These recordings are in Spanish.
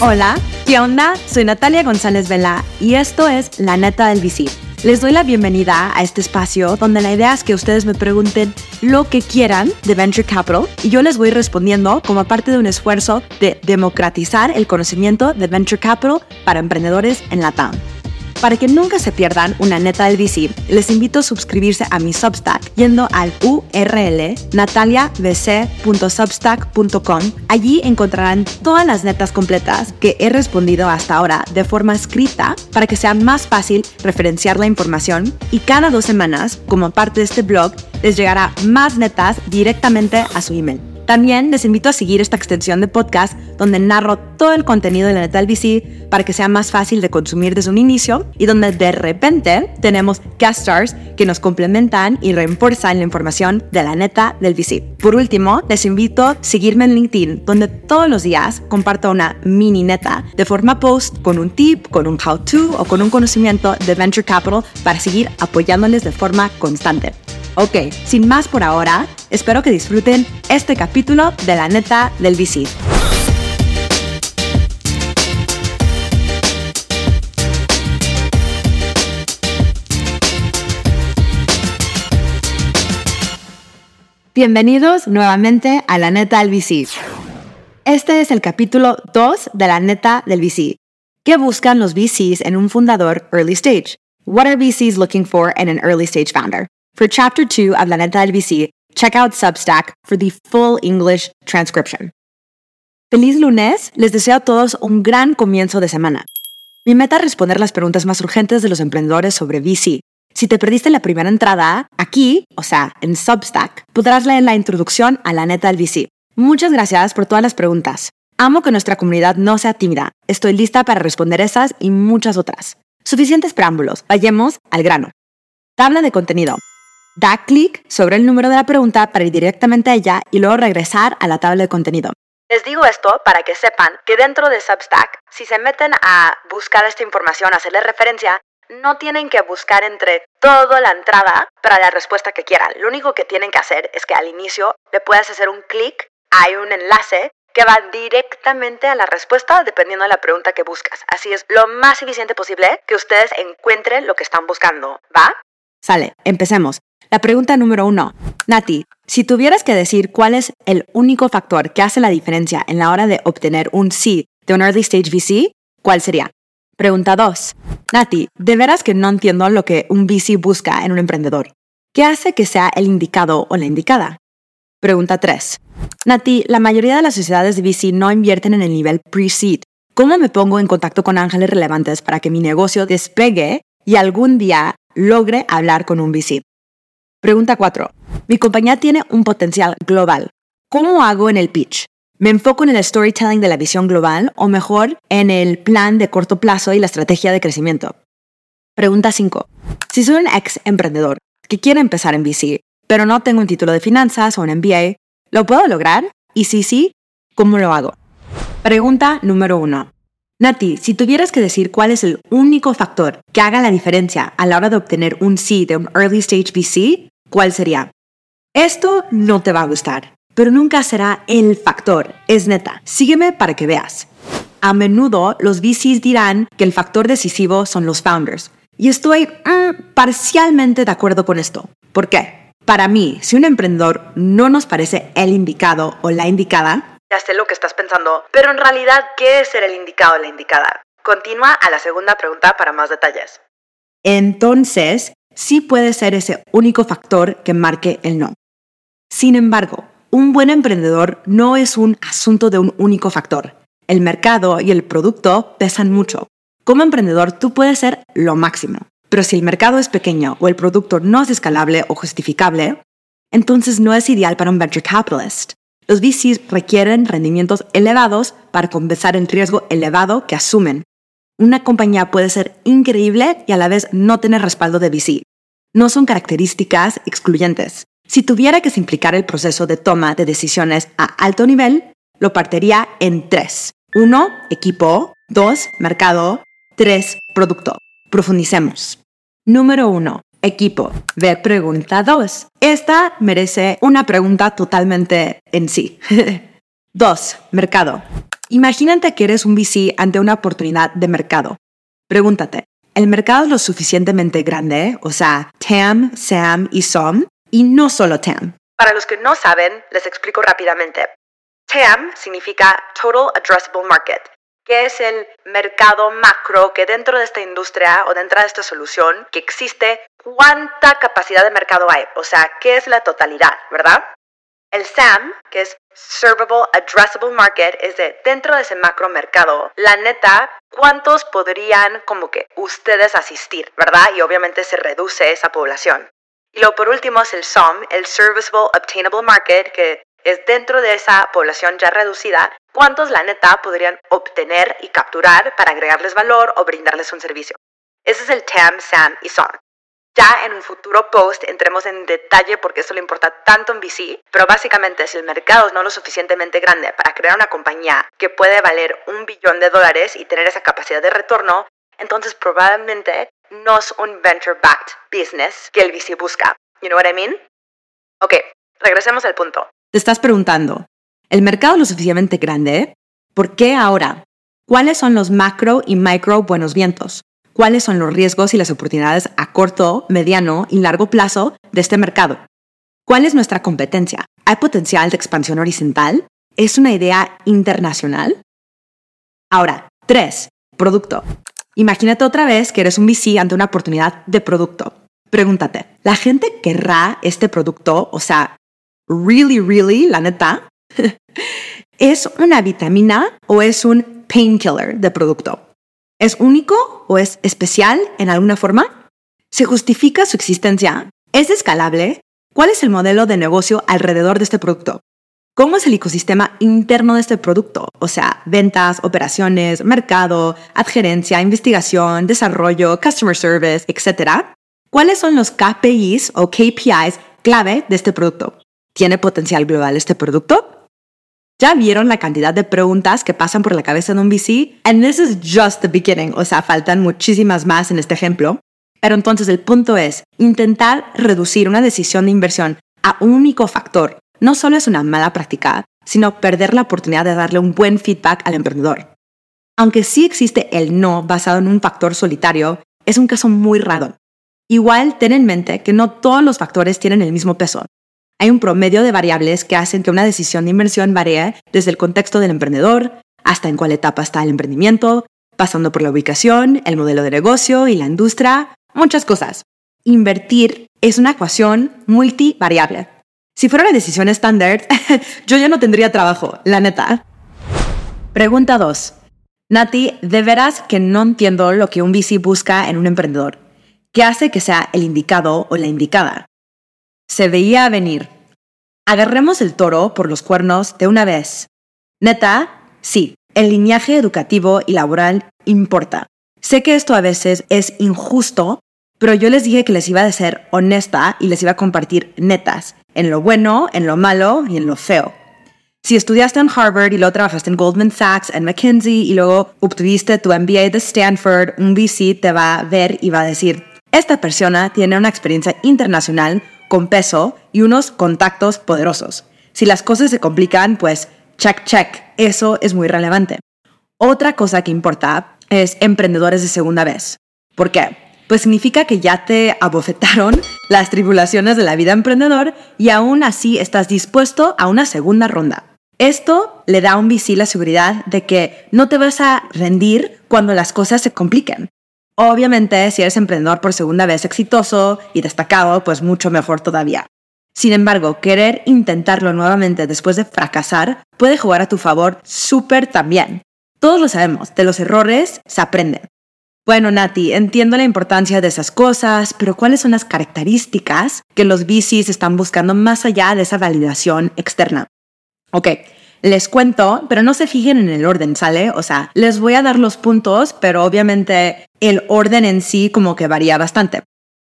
Hola, ¿qué onda? Soy Natalia González Vela y esto es La Neta del VC. Les doy la bienvenida a este espacio donde la idea es que ustedes me pregunten lo que quieran de Venture Capital y yo les voy respondiendo como parte de un esfuerzo de democratizar el conocimiento de Venture Capital para emprendedores en la TAM. Para que nunca se pierdan una neta del VC, les invito a suscribirse a mi Substack yendo al URL nataliavc.substack.com. Allí encontrarán todas las netas completas que he respondido hasta ahora de forma escrita para que sea más fácil referenciar la información y cada dos semanas, como parte de este blog, les llegará más netas directamente a su email. También les invito a seguir esta extensión de podcast donde narro todo el contenido de la neta del VC para que sea más fácil de consumir desde un inicio y donde de repente tenemos guest stars que nos complementan y refuerzan la información de la neta del VC. Por último, les invito a seguirme en LinkedIn donde todos los días comparto una mini neta de forma post con un tip, con un how to o con un conocimiento de Venture Capital para seguir apoyándoles de forma constante. Ok, sin más por ahora, espero que disfruten este capítulo de la neta del VC. Bienvenidos nuevamente a la neta del VC. Este es el capítulo 2 de la neta del VC. ¿Qué buscan los VCs en un fundador early stage? What are VCs looking for in an early stage founder? For chapter 2 of La Neta del VC, check out Substack for the full English transcription. Feliz lunes, les deseo a todos un gran comienzo de semana. Mi meta es responder las preguntas más urgentes de los emprendedores sobre VC. Si te perdiste la primera entrada, aquí, o sea, en Substack, podrás leer la introducción a la neta del VC. Muchas gracias por todas las preguntas. Amo que nuestra comunidad no sea tímida. Estoy lista para responder esas y muchas otras. Suficientes preámbulos. Vayamos al grano. Tabla de contenido. Da clic sobre el número de la pregunta para ir directamente a ella y luego regresar a la tabla de contenido. Les digo esto para que sepan que dentro de Substack, si se meten a buscar esta información, hacerle referencia, no tienen que buscar entre toda la entrada para la respuesta que quieran. Lo único que tienen que hacer es que al inicio le puedas hacer un clic, hay un enlace que va directamente a la respuesta dependiendo de la pregunta que buscas. Así es lo más eficiente posible que ustedes encuentren lo que están buscando, ¿va? Sale, empecemos. La pregunta número uno. Nati, si tuvieras que decir cuál es el único factor que hace la diferencia en la hora de obtener un sí de un early stage VC, ¿cuál sería? Pregunta 2. Nati, de veras que no entiendo lo que un VC busca en un emprendedor. ¿Qué hace que sea el indicado o la indicada? Pregunta 3. Nati, la mayoría de las sociedades de VC no invierten en el nivel pre-seed. ¿Cómo me pongo en contacto con ángeles relevantes para que mi negocio despegue y algún día logre hablar con un VC? Pregunta 4. Mi compañía tiene un potencial global. ¿Cómo hago en el pitch? ¿Me enfoco en el storytelling de la visión global o mejor en el plan de corto plazo y la estrategia de crecimiento? Pregunta 5. Si soy un ex emprendedor que quiere empezar en VC, pero no tengo un título de finanzas o un MBA, ¿lo puedo lograr? Y si sí, ¿cómo lo hago? Pregunta número 1. Nati, si tuvieras que decir cuál es el único factor que haga la diferencia a la hora de obtener un sí de un early stage VC, ¿cuál sería? Esto no te va a gustar, pero nunca será el factor. Es neta. Sígueme para que veas. A menudo los VCs dirán que el factor decisivo son los founders. Y estoy mm, parcialmente de acuerdo con esto. ¿Por qué? Para mí, si un emprendedor no nos parece el indicado o la indicada, ya sé lo que estás pensando, pero en realidad, ¿qué es ser el indicado o la indicada? Continúa a la segunda pregunta para más detalles. Entonces, sí puede ser ese único factor que marque el no. Sin embargo, un buen emprendedor no es un asunto de un único factor. El mercado y el producto pesan mucho. Como emprendedor, tú puedes ser lo máximo. Pero si el mercado es pequeño o el producto no es escalable o justificable, entonces no es ideal para un venture capitalist. Los VCs requieren rendimientos elevados para compensar el riesgo elevado que asumen. Una compañía puede ser increíble y a la vez no tener respaldo de VC. No son características excluyentes. Si tuviera que simplificar el proceso de toma de decisiones a alto nivel, lo partiría en tres. Uno, equipo. Dos, mercado. Tres, producto. Profundicemos. Número uno, equipo. Ver pregunta 2. Esta merece una pregunta totalmente en sí. 2. Mercado. Imagínate que eres un VC ante una oportunidad de mercado. Pregúntate, ¿el mercado es lo suficientemente grande? O sea, TAM, SAM y SOM, y no solo TAM. Para los que no saben, les explico rápidamente. TAM significa Total Addressable Market, que es el mercado macro que dentro de esta industria o dentro de esta solución que existe, cuánta capacidad de mercado hay, o sea, qué es la totalidad, ¿verdad? El SAM, que es Servable Addressable Market, es de dentro de ese macro mercado, la neta, ¿cuántos podrían como que ustedes asistir, verdad? Y obviamente se reduce esa población. Y luego por último es el SOM, el Serviceable Obtainable Market, que es dentro de esa población ya reducida, cuántos la neta podrían obtener y capturar para agregarles valor o brindarles un servicio. Ese es el TAM, SAM y SOM. Ya en un futuro post entremos en detalle porque eso le importa tanto en VC, pero básicamente si el mercado es no lo suficientemente grande para crear una compañía que puede valer un billón de dólares y tener esa capacidad de retorno, entonces probablemente no es un venture-backed business que el VC busca. You know what I mean? Ok, regresemos al punto. Te estás preguntando, ¿el mercado es lo suficientemente grande? ¿Por qué ahora? ¿Cuáles son los macro y micro buenos vientos? ¿Cuáles son los riesgos y las oportunidades a corto, mediano y largo plazo de este mercado? ¿Cuál es nuestra competencia? ¿Hay potencial de expansión horizontal? ¿Es una idea internacional? Ahora, tres, producto. Imagínate otra vez que eres un VC ante una oportunidad de producto. Pregúntate, ¿la gente querrá este producto? O sea, really, really, la neta, ¿es una vitamina o es un painkiller de producto? ¿Es único o es especial en alguna forma? ¿Se justifica su existencia? ¿Es escalable? ¿Cuál es el modelo de negocio alrededor de este producto? ¿Cómo es el ecosistema interno de este producto? O sea, ventas, operaciones, mercado, adherencia, investigación, desarrollo, customer service, etc. ¿Cuáles son los KPIs o KPIs clave de este producto? ¿Tiene potencial global este producto? ¿Ya vieron la cantidad de preguntas que pasan por la cabeza de un VC? And this is just the beginning, o sea, faltan muchísimas más en este ejemplo. Pero entonces el punto es, intentar reducir una decisión de inversión a un único factor no solo es una mala práctica, sino perder la oportunidad de darle un buen feedback al emprendedor. Aunque sí existe el no basado en un factor solitario, es un caso muy raro. Igual ten en mente que no todos los factores tienen el mismo peso. Hay un promedio de variables que hacen que una decisión de inversión varíe desde el contexto del emprendedor hasta en cuál etapa está el emprendimiento, pasando por la ubicación, el modelo de negocio y la industria, muchas cosas. Invertir es una ecuación multivariable. Si fuera una decisión estándar, yo ya no tendría trabajo, la neta. Pregunta 2. Nati, de veras que no entiendo lo que un VC busca en un emprendedor. ¿Qué hace que sea el indicado o la indicada? Se veía venir. Agarremos el toro por los cuernos de una vez. Neta, sí, el lineaje educativo y laboral importa. Sé que esto a veces es injusto, pero yo les dije que les iba a ser honesta y les iba a compartir netas, en lo bueno, en lo malo y en lo feo. Si estudiaste en Harvard y luego trabajaste en Goldman Sachs, en McKinsey y luego obtuviste tu MBA de Stanford, un VC te va a ver y va a decir, esta persona tiene una experiencia internacional con peso y unos contactos poderosos. Si las cosas se complican, pues check, check. Eso es muy relevante. Otra cosa que importa es emprendedores de segunda vez. ¿Por qué? Pues significa que ya te abofetaron las tribulaciones de la vida emprendedor y aún así estás dispuesto a una segunda ronda. Esto le da a un VC la seguridad de que no te vas a rendir cuando las cosas se compliquen. Obviamente, si eres emprendedor por segunda vez exitoso y destacado, pues mucho mejor todavía. Sin embargo, querer intentarlo nuevamente después de fracasar puede jugar a tu favor súper también. Todos lo sabemos, de los errores se aprende. Bueno, Nati, entiendo la importancia de esas cosas, pero ¿cuáles son las características que los VCs están buscando más allá de esa validación externa? Ok, les cuento, pero no se fijen en el orden, ¿sale? O sea, les voy a dar los puntos, pero obviamente el orden en sí como que varía bastante.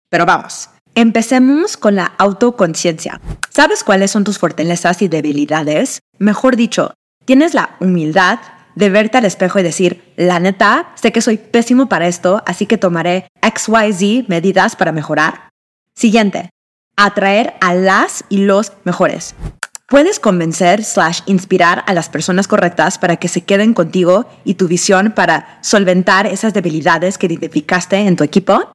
Pero vamos. Empecemos con la autoconciencia. ¿Sabes cuáles son tus fortalezas y debilidades? Mejor dicho, tienes la humildad de verte al espejo y decir, la neta, sé que soy pésimo para esto, así que tomaré XYZ medidas para mejorar. Siguiente, atraer a las y los mejores. Puedes convencer slash inspirar a las personas correctas para que se queden contigo y tu visión para solventar esas debilidades que identificaste en tu equipo.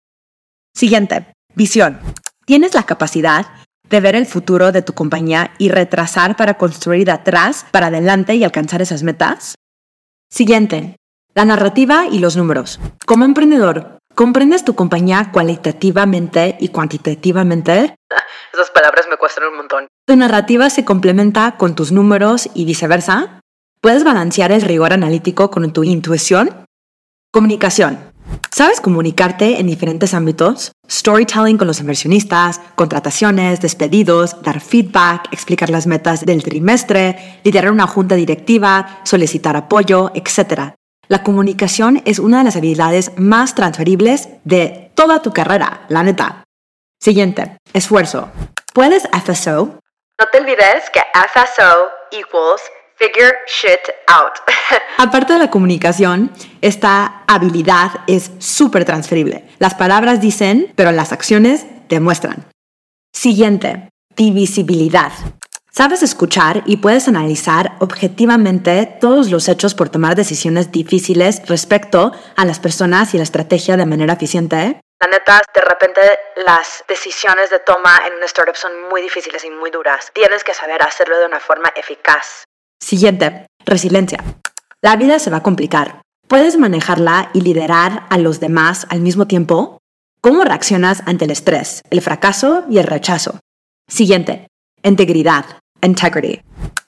Siguiente, visión. ¿Tienes la capacidad de ver el futuro de tu compañía y retrasar para construir de atrás para adelante y alcanzar esas metas? Siguiente, la narrativa y los números. Como emprendedor, ¿comprendes tu compañía cualitativamente y cuantitativamente? Esas palabras me cuestan un montón. ¿Tu narrativa se complementa con tus números y viceversa? ¿Puedes balancear el rigor analítico con tu intuición? Comunicación. ¿Sabes comunicarte en diferentes ámbitos? Storytelling con los inversionistas, contrataciones, despedidos, dar feedback, explicar las metas del trimestre, liderar una junta directiva, solicitar apoyo, etc. La comunicación es una de las habilidades más transferibles de toda tu carrera, la neta. Siguiente, esfuerzo. ¿Puedes FSO? No te olvides que FSO equals Figure shit out. Aparte de la comunicación, esta habilidad es súper transferible. Las palabras dicen, pero las acciones demuestran. Siguiente, divisibilidad. Sabes escuchar y puedes analizar objetivamente todos los hechos por tomar decisiones difíciles respecto a las personas y la estrategia de manera eficiente. La neta, de repente las decisiones de toma en un startup son muy difíciles y muy duras. Tienes que saber hacerlo de una forma eficaz. Siguiente, resiliencia. La vida se va a complicar. ¿Puedes manejarla y liderar a los demás al mismo tiempo? ¿Cómo reaccionas ante el estrés, el fracaso y el rechazo? Siguiente, integridad, integrity.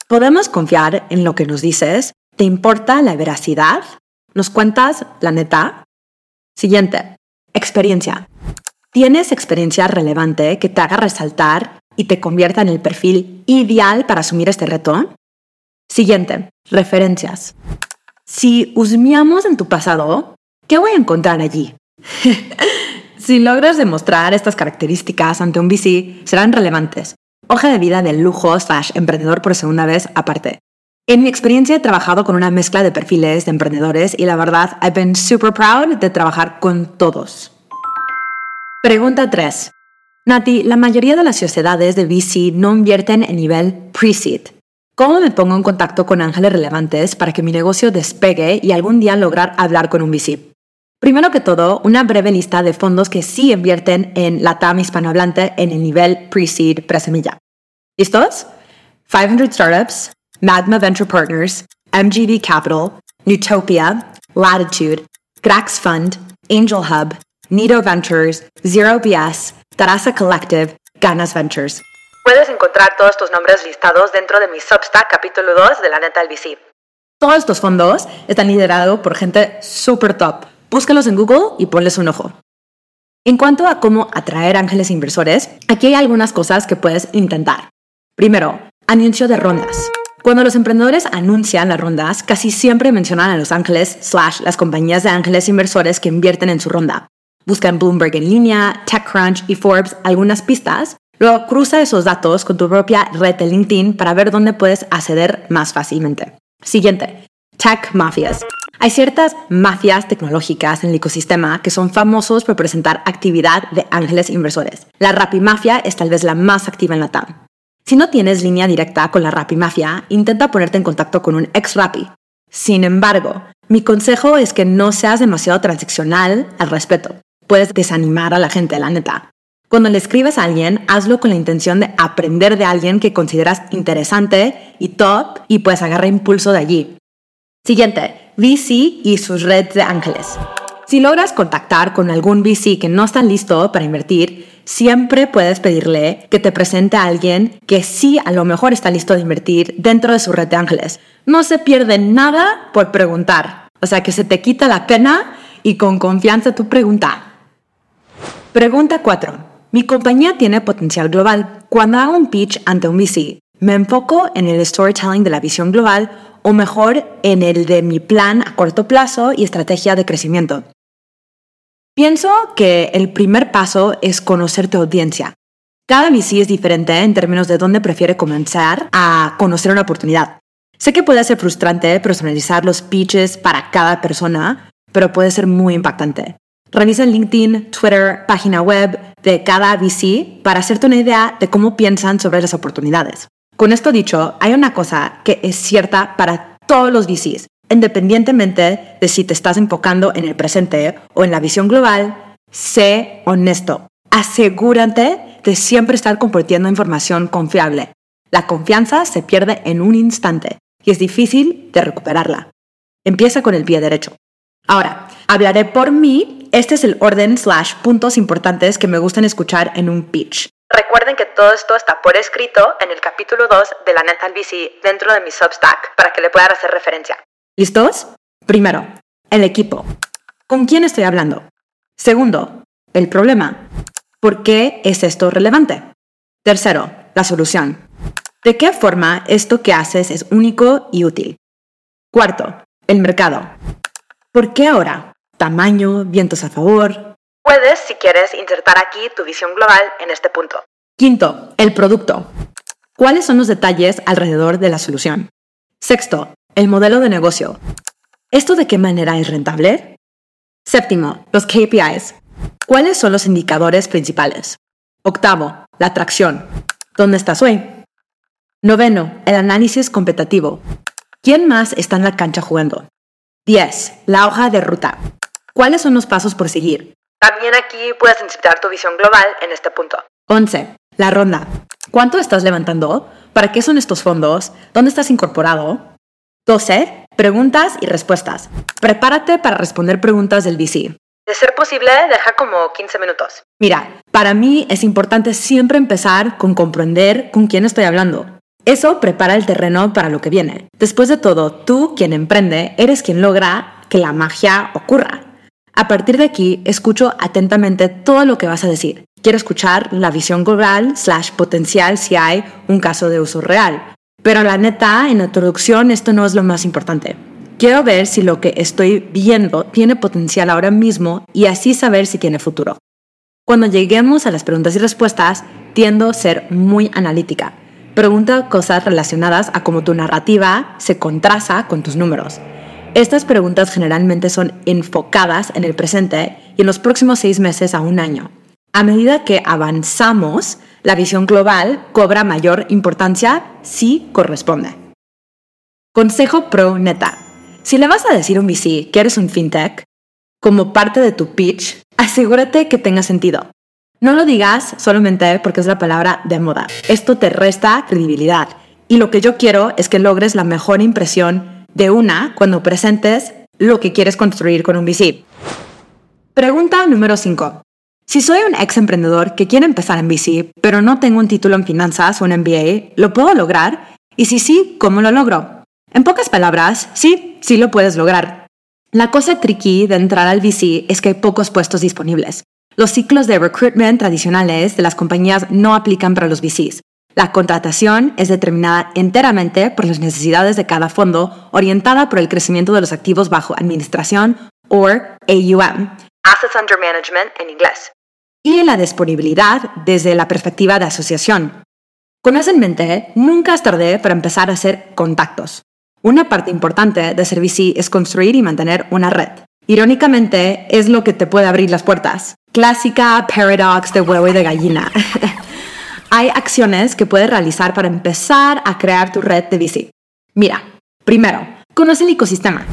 ¿Podemos confiar en lo que nos dices? ¿Te importa la veracidad? ¿Nos cuentas la neta? Siguiente, experiencia. ¿Tienes experiencia relevante que te haga resaltar y te convierta en el perfil ideal para asumir este reto? Siguiente, referencias. Si husmeamos en tu pasado, ¿qué voy a encontrar allí? si logras demostrar estas características ante un VC, serán relevantes. Hoja de vida del lujo slash emprendedor por segunda vez aparte. En mi experiencia he trabajado con una mezcla de perfiles de emprendedores y la verdad, I've been super proud de trabajar con todos. Pregunta 3. Nati, la mayoría de las sociedades de VC no invierten en nivel pre-seed. ¿Cómo me pongo en contacto con ángeles relevantes para que mi negocio despegue y algún día lograr hablar con un VC? Primero que todo, una breve lista de fondos que sí invierten en la TAM hispanohablante en el nivel pre-seed pre-semilla. ¿Listos? 500 Startups, Magma Venture Partners, MGV Capital, Newtopia, Latitude, Grax Fund, Angel Hub, Nido Ventures, Zero BS, Tarasa Collective, Ganas Ventures. Puedes encontrar todos estos nombres listados dentro de mi Substack capítulo 2 de la neta del VC. Todos estos fondos están liderados por gente super top. Búscalos en Google y ponles un ojo. En cuanto a cómo atraer ángeles inversores, aquí hay algunas cosas que puedes intentar. Primero, anuncio de rondas. Cuando los emprendedores anuncian las rondas, casi siempre mencionan a los ángeles slash las compañías de ángeles inversores que invierten en su ronda. Busca en Bloomberg en línea, TechCrunch y Forbes algunas pistas Luego cruza esos datos con tu propia red de LinkedIn para ver dónde puedes acceder más fácilmente. Siguiente, tech mafias. Hay ciertas mafias tecnológicas en el ecosistema que son famosos por presentar actividad de ángeles inversores. La Rappi Mafia es tal vez la más activa en la TAM. Si no tienes línea directa con la Rappi Mafia, intenta ponerte en contacto con un ex Rappi. Sin embargo, mi consejo es que no seas demasiado transaccional al respecto. Puedes desanimar a la gente, la neta. Cuando le escribes a alguien, hazlo con la intención de aprender de alguien que consideras interesante y top y pues agarra impulso de allí. Siguiente, VC y sus redes de ángeles. Si logras contactar con algún VC que no está listo para invertir, siempre puedes pedirle que te presente a alguien que sí a lo mejor está listo de invertir dentro de su red de ángeles. No se pierde nada por preguntar. O sea que se te quita la pena y con confianza tu pregunta. Pregunta 4. Mi compañía tiene potencial global. Cuando hago un pitch ante un VC, me enfoco en el storytelling de la visión global o mejor en el de mi plan a corto plazo y estrategia de crecimiento. Pienso que el primer paso es conocer tu audiencia. Cada VC es diferente en términos de dónde prefiere comenzar a conocer una oportunidad. Sé que puede ser frustrante personalizar los pitches para cada persona, pero puede ser muy impactante. Revisa LinkedIn, Twitter, página web de cada VC para hacerte una idea de cómo piensan sobre las oportunidades. Con esto dicho, hay una cosa que es cierta para todos los VCs, independientemente de si te estás enfocando en el presente o en la visión global, sé honesto. Asegúrate de siempre estar compartiendo información confiable. La confianza se pierde en un instante y es difícil de recuperarla. Empieza con el pie derecho. Ahora, hablaré por mí. Este es el orden slash puntos importantes que me gustan escuchar en un pitch. Recuerden que todo esto está por escrito en el capítulo 2 de la Neta VC dentro de mi Substack para que le puedan hacer referencia. ¿Listos? Primero, el equipo. ¿Con quién estoy hablando? Segundo, el problema. ¿Por qué es esto relevante? Tercero, la solución. ¿De qué forma esto que haces es único y útil? Cuarto, el mercado. ¿Por qué ahora? Tamaño, vientos a favor. Puedes, si quieres, insertar aquí tu visión global en este punto. Quinto, el producto. ¿Cuáles son los detalles alrededor de la solución? Sexto, el modelo de negocio. ¿Esto de qué manera es rentable? Séptimo, los KPIs. ¿Cuáles son los indicadores principales? Octavo, la atracción. ¿Dónde estás hoy? Noveno, el análisis competitivo. ¿Quién más está en la cancha jugando? 10. La hoja de ruta. ¿Cuáles son los pasos por seguir? También aquí puedes insertar tu visión global en este punto. 11. La ronda. ¿Cuánto estás levantando? ¿Para qué son estos fondos? ¿Dónde estás incorporado? 12. Preguntas y respuestas. Prepárate para responder preguntas del VC. De ser posible, deja como 15 minutos. Mira, para mí es importante siempre empezar con comprender con quién estoy hablando. Eso prepara el terreno para lo que viene. Después de todo, tú, quien emprende, eres quien logra que la magia ocurra. A partir de aquí, escucho atentamente todo lo que vas a decir. Quiero escuchar la visión global slash potencial si hay un caso de uso real. Pero la neta, en la introducción, esto no es lo más importante. Quiero ver si lo que estoy viendo tiene potencial ahora mismo y así saber si tiene futuro. Cuando lleguemos a las preguntas y respuestas, tiendo a ser muy analítica Pregunta cosas relacionadas a cómo tu narrativa se contrasta con tus números. Estas preguntas generalmente son enfocadas en el presente y en los próximos seis meses a un año. A medida que avanzamos, la visión global cobra mayor importancia si corresponde. Consejo pro neta. Si le vas a decir a un VC que eres un fintech, como parte de tu pitch, asegúrate que tenga sentido. No lo digas solamente porque es la palabra de moda. Esto te resta credibilidad. Y lo que yo quiero es que logres la mejor impresión de una cuando presentes lo que quieres construir con un VC. Pregunta número 5. Si soy un ex emprendedor que quiere empezar en VC, pero no tengo un título en finanzas o un MBA, ¿lo puedo lograr? Y si sí, ¿cómo lo logro? En pocas palabras, sí, sí lo puedes lograr. La cosa tricky de entrar al VC es que hay pocos puestos disponibles. Los ciclos de recruitment tradicionales de las compañías no aplican para los VCs. La contratación es determinada enteramente por las necesidades de cada fondo, orientada por el crecimiento de los activos bajo administración o AUM. Assets Under Management en inglés. Y la disponibilidad desde la perspectiva de asociación. Con eso en mente, nunca es tarde para empezar a hacer contactos. Una parte importante de ser VC es construir y mantener una red. Irónicamente, es lo que te puede abrir las puertas. Clásica paradox de huevo y de gallina. Hay acciones que puedes realizar para empezar a crear tu red de VC. Mira, primero, conoce el ecosistema.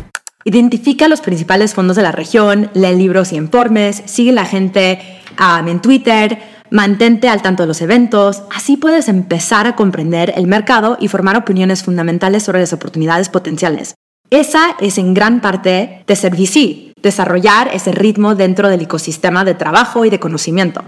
Identifica los principales fondos de la región, lee libros y informes, sigue la gente um, en Twitter, mantente al tanto de los eventos. Así puedes empezar a comprender el mercado y formar opiniones fundamentales sobre las oportunidades potenciales. Esa es en gran parte de ser VC, desarrollar ese ritmo dentro del ecosistema de trabajo y de conocimiento.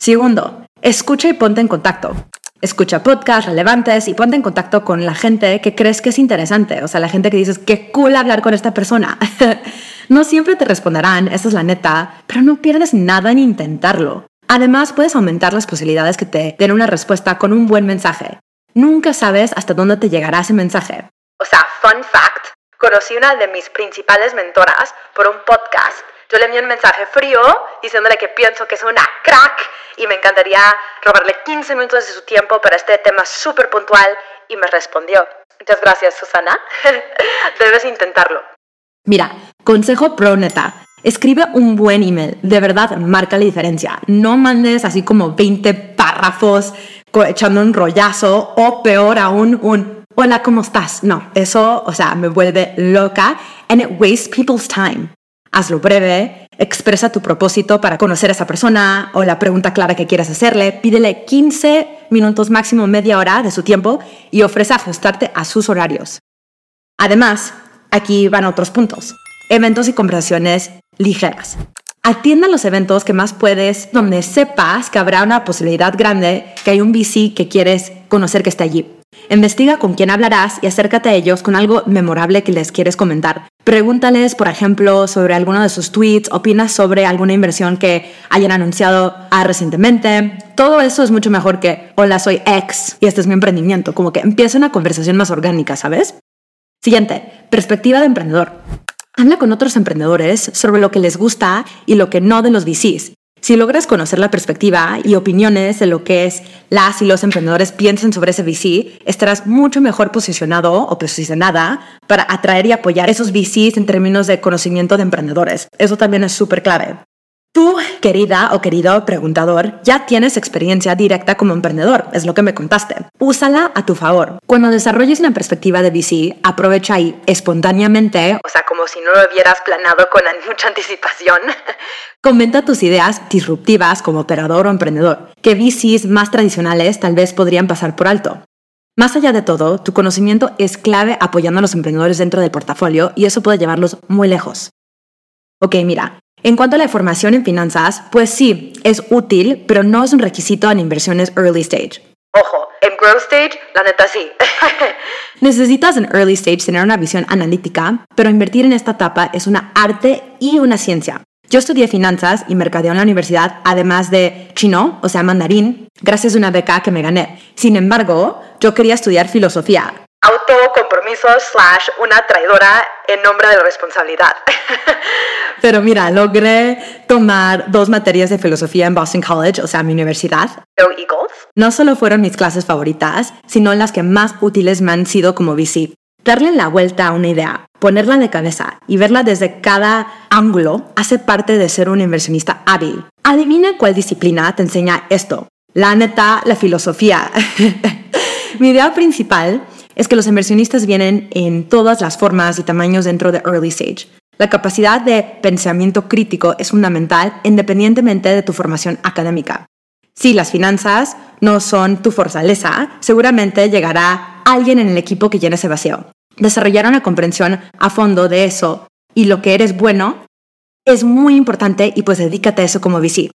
Segundo, escucha y ponte en contacto. Escucha podcasts relevantes y ponte en contacto con la gente que crees que es interesante. O sea, la gente que dices, qué cool hablar con esta persona. no siempre te responderán, esa es la neta, pero no pierdes nada en intentarlo. Además, puedes aumentar las posibilidades que te den una respuesta con un buen mensaje. Nunca sabes hasta dónde te llegará ese mensaje. O sea, fun fact, conocí una de mis principales mentoras por un podcast. Yo le envié un mensaje frío diciéndole que pienso que es una crack y me encantaría robarle 15 minutos de su tiempo para este tema súper puntual y me respondió. Muchas gracias, Susana. Debes intentarlo. Mira, consejo pro neta. Escribe un buen email, de verdad marca la diferencia. No mandes así como 20 párrafos echando un rollazo o peor aún un hola, ¿cómo estás? No, eso, o sea, me vuelve loca and it wastes people's time. Hazlo breve, expresa tu propósito para conocer a esa persona o la pregunta clara que quieras hacerle, pídele 15 minutos máximo media hora de su tiempo y ofrece ajustarte a sus horarios. Además, aquí van otros puntos. Eventos y conversaciones ligeras. Atienda los eventos que más puedes, donde sepas que habrá una posibilidad grande que hay un VC que quieres conocer que esté allí. Investiga con quién hablarás y acércate a ellos con algo memorable que les quieres comentar. Pregúntales, por ejemplo, sobre alguno de sus tweets, opinas sobre alguna inversión que hayan anunciado ah, recientemente. Todo eso es mucho mejor que, hola, soy ex y este es mi emprendimiento. Como que empieza una conversación más orgánica, ¿sabes? Siguiente, perspectiva de emprendedor. Habla con otros emprendedores sobre lo que les gusta y lo que no de los VCs. Si logras conocer la perspectiva y opiniones de lo que es las y los emprendedores piensan sobre ese VC, estarás mucho mejor posicionado o posicionada para atraer y apoyar esos VCs en términos de conocimiento de emprendedores. Eso también es súper clave. Tú, querida o querido preguntador, ya tienes experiencia directa como emprendedor, es lo que me contaste. Úsala a tu favor. Cuando desarrolles una perspectiva de VC, aprovecha ahí espontáneamente, o sea, como si no lo hubieras planeado con mucha anticipación. Comenta tus ideas disruptivas como operador o emprendedor, que VCs más tradicionales tal vez podrían pasar por alto. Más allá de todo, tu conocimiento es clave apoyando a los emprendedores dentro del portafolio y eso puede llevarlos muy lejos. Ok, mira, en cuanto a la formación en finanzas, pues sí, es útil, pero no es un requisito en inversiones early stage. Ojo, en growth stage, la neta sí. Necesitas en early stage tener una visión analítica, pero invertir en esta etapa es una arte y una ciencia. Yo estudié finanzas y mercadeo en la universidad, además de chino, o sea, mandarín, gracias a una beca que me gané. Sin embargo, yo quería estudiar filosofía, autocompromiso slash una traidora en nombre de la responsabilidad. Pero mira, logré tomar dos materias de filosofía en Boston College, o sea, mi universidad. Eagles. No solo fueron mis clases favoritas, sino las que más útiles me han sido como VC. Darle la vuelta a una idea, ponerla de cabeza y verla desde cada ángulo hace parte de ser un inversionista hábil. Adivina cuál disciplina te enseña esto. La neta, la filosofía. Mi idea principal es que los inversionistas vienen en todas las formas y tamaños dentro de early stage. La capacidad de pensamiento crítico es fundamental independientemente de tu formación académica. Si las finanzas no son tu fortaleza, seguramente llegará alguien en el equipo que llene ese vacío. Desarrollar una comprensión a fondo de eso y lo que eres bueno es muy importante y pues dedícate a eso como VC.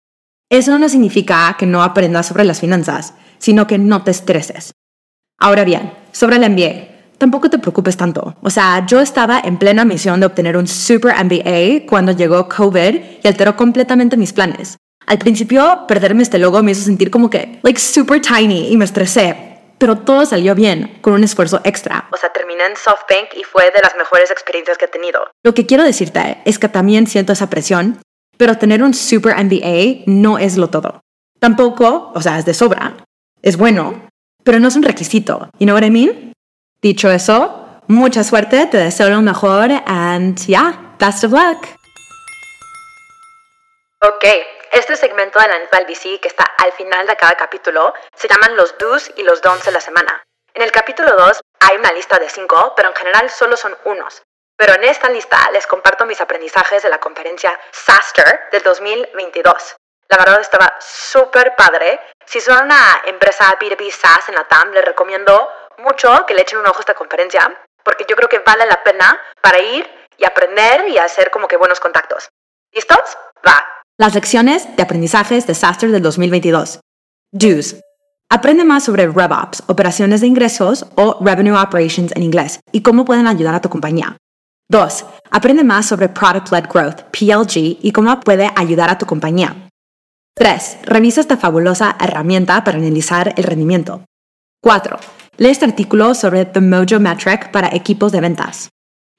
Eso no significa que no aprendas sobre las finanzas, sino que no te estreses. Ahora bien, sobre el MBA, tampoco te preocupes tanto. O sea, yo estaba en plena misión de obtener un super MBA cuando llegó COVID y alteró completamente mis planes. Al principio, perderme este logo me hizo sentir como que, like, super tiny y me estresé. Pero todo salió bien, con un esfuerzo extra. O sea, terminé en SoftBank y fue de las mejores experiencias que he tenido. Lo que quiero decirte es que también siento esa presión, pero tener un super MBA no es lo todo. Tampoco, o sea, es de sobra. Es bueno, pero no es un requisito. You know what I mean? Dicho eso, mucha suerte, te deseo lo mejor and yeah, best of luck. Ok, este segmento de la neta VC que está al final de cada capítulo se llaman los do's y los don'ts de la semana. En el capítulo 2 hay una lista de 5, pero en general solo son unos. Pero en esta lista les comparto mis aprendizajes de la conferencia SASTER del 2022. La verdad estaba súper padre. Si son una empresa B2B SaaS en la TAM, les recomiendo mucho que le echen un ojo a esta conferencia, porque yo creo que vale la pena para ir y aprender y hacer como que buenos contactos. ¿Listos? Va. Las lecciones de aprendizajes de SaaStr del 2022. Do's. Aprende más sobre RevOps, operaciones de ingresos o Revenue Operations en inglés, y cómo pueden ayudar a tu compañía. 2. Aprende más sobre Product-Led Growth, PLG, y cómo puede ayudar a tu compañía. 3. Revisa esta fabulosa herramienta para analizar el rendimiento. 4. Lee este artículo sobre The Mojo Metric para equipos de ventas.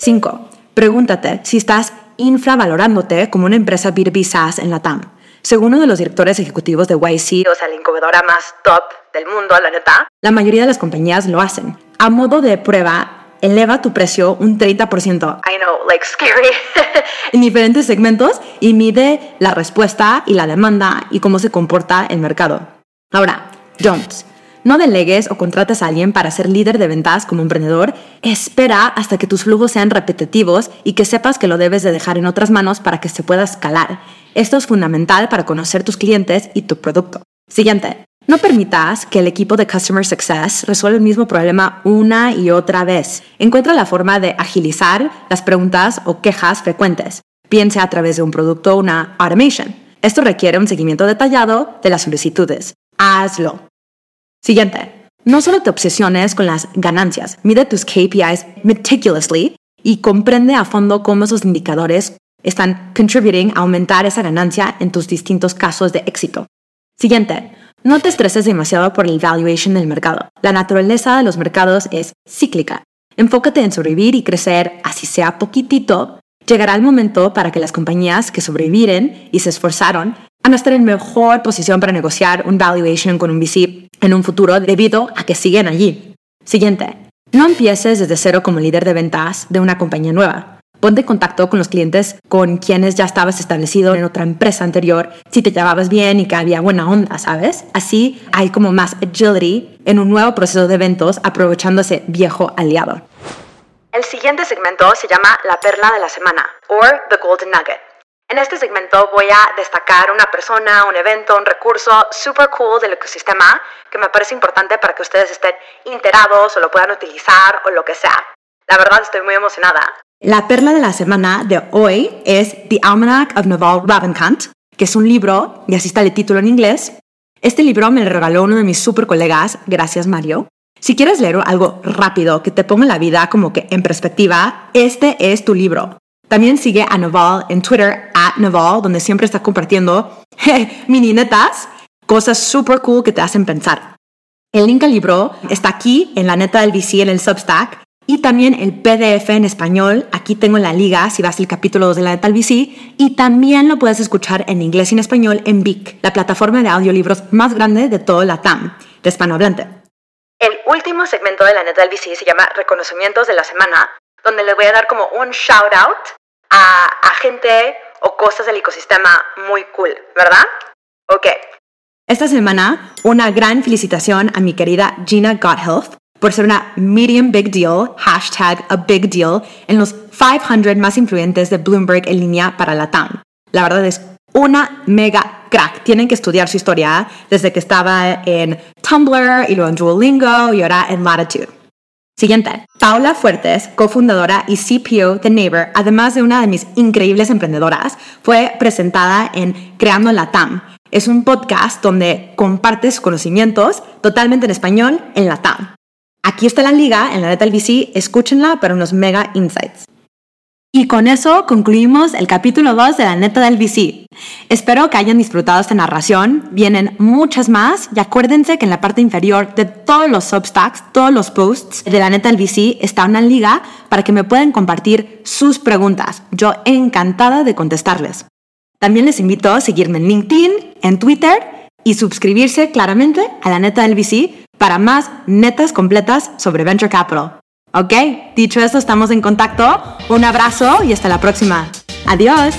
5. Pregúntate si estás infravalorándote como una empresa B2B SaaS en la TAM. Según uno de los directores ejecutivos de YC, o sea, la incubadora más top del mundo, la neta, la mayoría de las compañías lo hacen. A modo de prueba, eleva tu precio un 30%. I know, like scary. en diferentes segmentos y mide la respuesta y la demanda y cómo se comporta el mercado. Ahora, Jones, No delegues o contrates a alguien para ser líder de ventas como emprendedor. Espera hasta que tus flujos sean repetitivos y que sepas que lo debes de dejar en otras manos para que se pueda escalar. Esto es fundamental para conocer tus clientes y tu producto. Siguiente. No permitas que el equipo de Customer Success resuelva el mismo problema una y otra vez. Encuentra la forma de agilizar las preguntas o quejas frecuentes. Piense a través de un producto o una automation. Esto requiere un seguimiento detallado de las solicitudes. Hazlo. Siguiente. No solo te obsesiones con las ganancias, mide tus KPIs meticulously y comprende a fondo cómo esos indicadores están contributing a aumentar esa ganancia en tus distintos casos de éxito. Siguiente. No te estreses demasiado por el valuation del mercado. La naturaleza de los mercados es cíclica. Enfócate en sobrevivir y crecer, así sea poquitito. Llegará el momento para que las compañías que sobreviven y se esforzaron van a estar en mejor posición para negociar un valuation con un VC en un futuro debido a que siguen allí. Siguiente. No empieces desde cero como líder de ventas de una compañía nueva ponte en contacto con los clientes con quienes ya estabas establecido en otra empresa anterior, si te llevabas bien y que había buena onda, ¿sabes? Así hay como más agility en un nuevo proceso de eventos aprovechando ese viejo aliado. El siguiente segmento se llama La Perla de la Semana, o The Golden Nugget. En este segmento voy a destacar una persona, un evento, un recurso super cool del ecosistema que me parece importante para que ustedes estén enterados o lo puedan utilizar o lo que sea. La verdad estoy muy emocionada. La perla de la semana de hoy es The Almanac of Naval Ravikant, que es un libro, y así está el título en inglés. Este libro me lo regaló uno de mis super colegas, gracias Mario. Si quieres leer algo rápido que te ponga la vida como que en perspectiva, este es tu libro. También sigue a Naval en Twitter, at Naval, donde siempre está compartiendo mini netas, cosas super cool que te hacen pensar. El link al libro está aquí en la neta del VC en el Substack y también el PDF en español. Aquí tengo la liga si vas al capítulo 2 de la de Y también lo puedes escuchar en inglés y en español en Vic, la plataforma de audiolibros más grande de todo la TAM, de hispanohablante. El último segmento de la neta del VC se llama Reconocimientos de la Semana, donde le voy a dar como un shout out a, a gente o cosas del ecosistema muy cool, ¿verdad? Ok. Esta semana, una gran felicitación a mi querida Gina Godhealth por ser una medium big deal, hashtag a big deal, en los 500 más influyentes de Bloomberg en línea para la TAM. La verdad es una mega crack. Tienen que estudiar su historia desde que estaba en Tumblr y luego en Duolingo y ahora en Latitude. Siguiente. Paula Fuertes, cofundadora y CPO de Neighbor, además de una de mis increíbles emprendedoras, fue presentada en Creando la TAM. Es un podcast donde compartes conocimientos totalmente en español en la TAM. Aquí está la liga en la neta del VC, escúchenla para unos mega insights. Y con eso concluimos el capítulo 2 de la neta del VC. Espero que hayan disfrutado esta narración. Vienen muchas más y acuérdense que en la parte inferior de todos los substacks, todos los posts de la neta del VC está una liga para que me puedan compartir sus preguntas. Yo encantada de contestarles. También les invito a seguirme en LinkedIn, en Twitter y suscribirse claramente a la neta del VC para más netas completas sobre Venture Capital. ¿Ok? Dicho esto, estamos en contacto. Un abrazo y hasta la próxima. Adiós.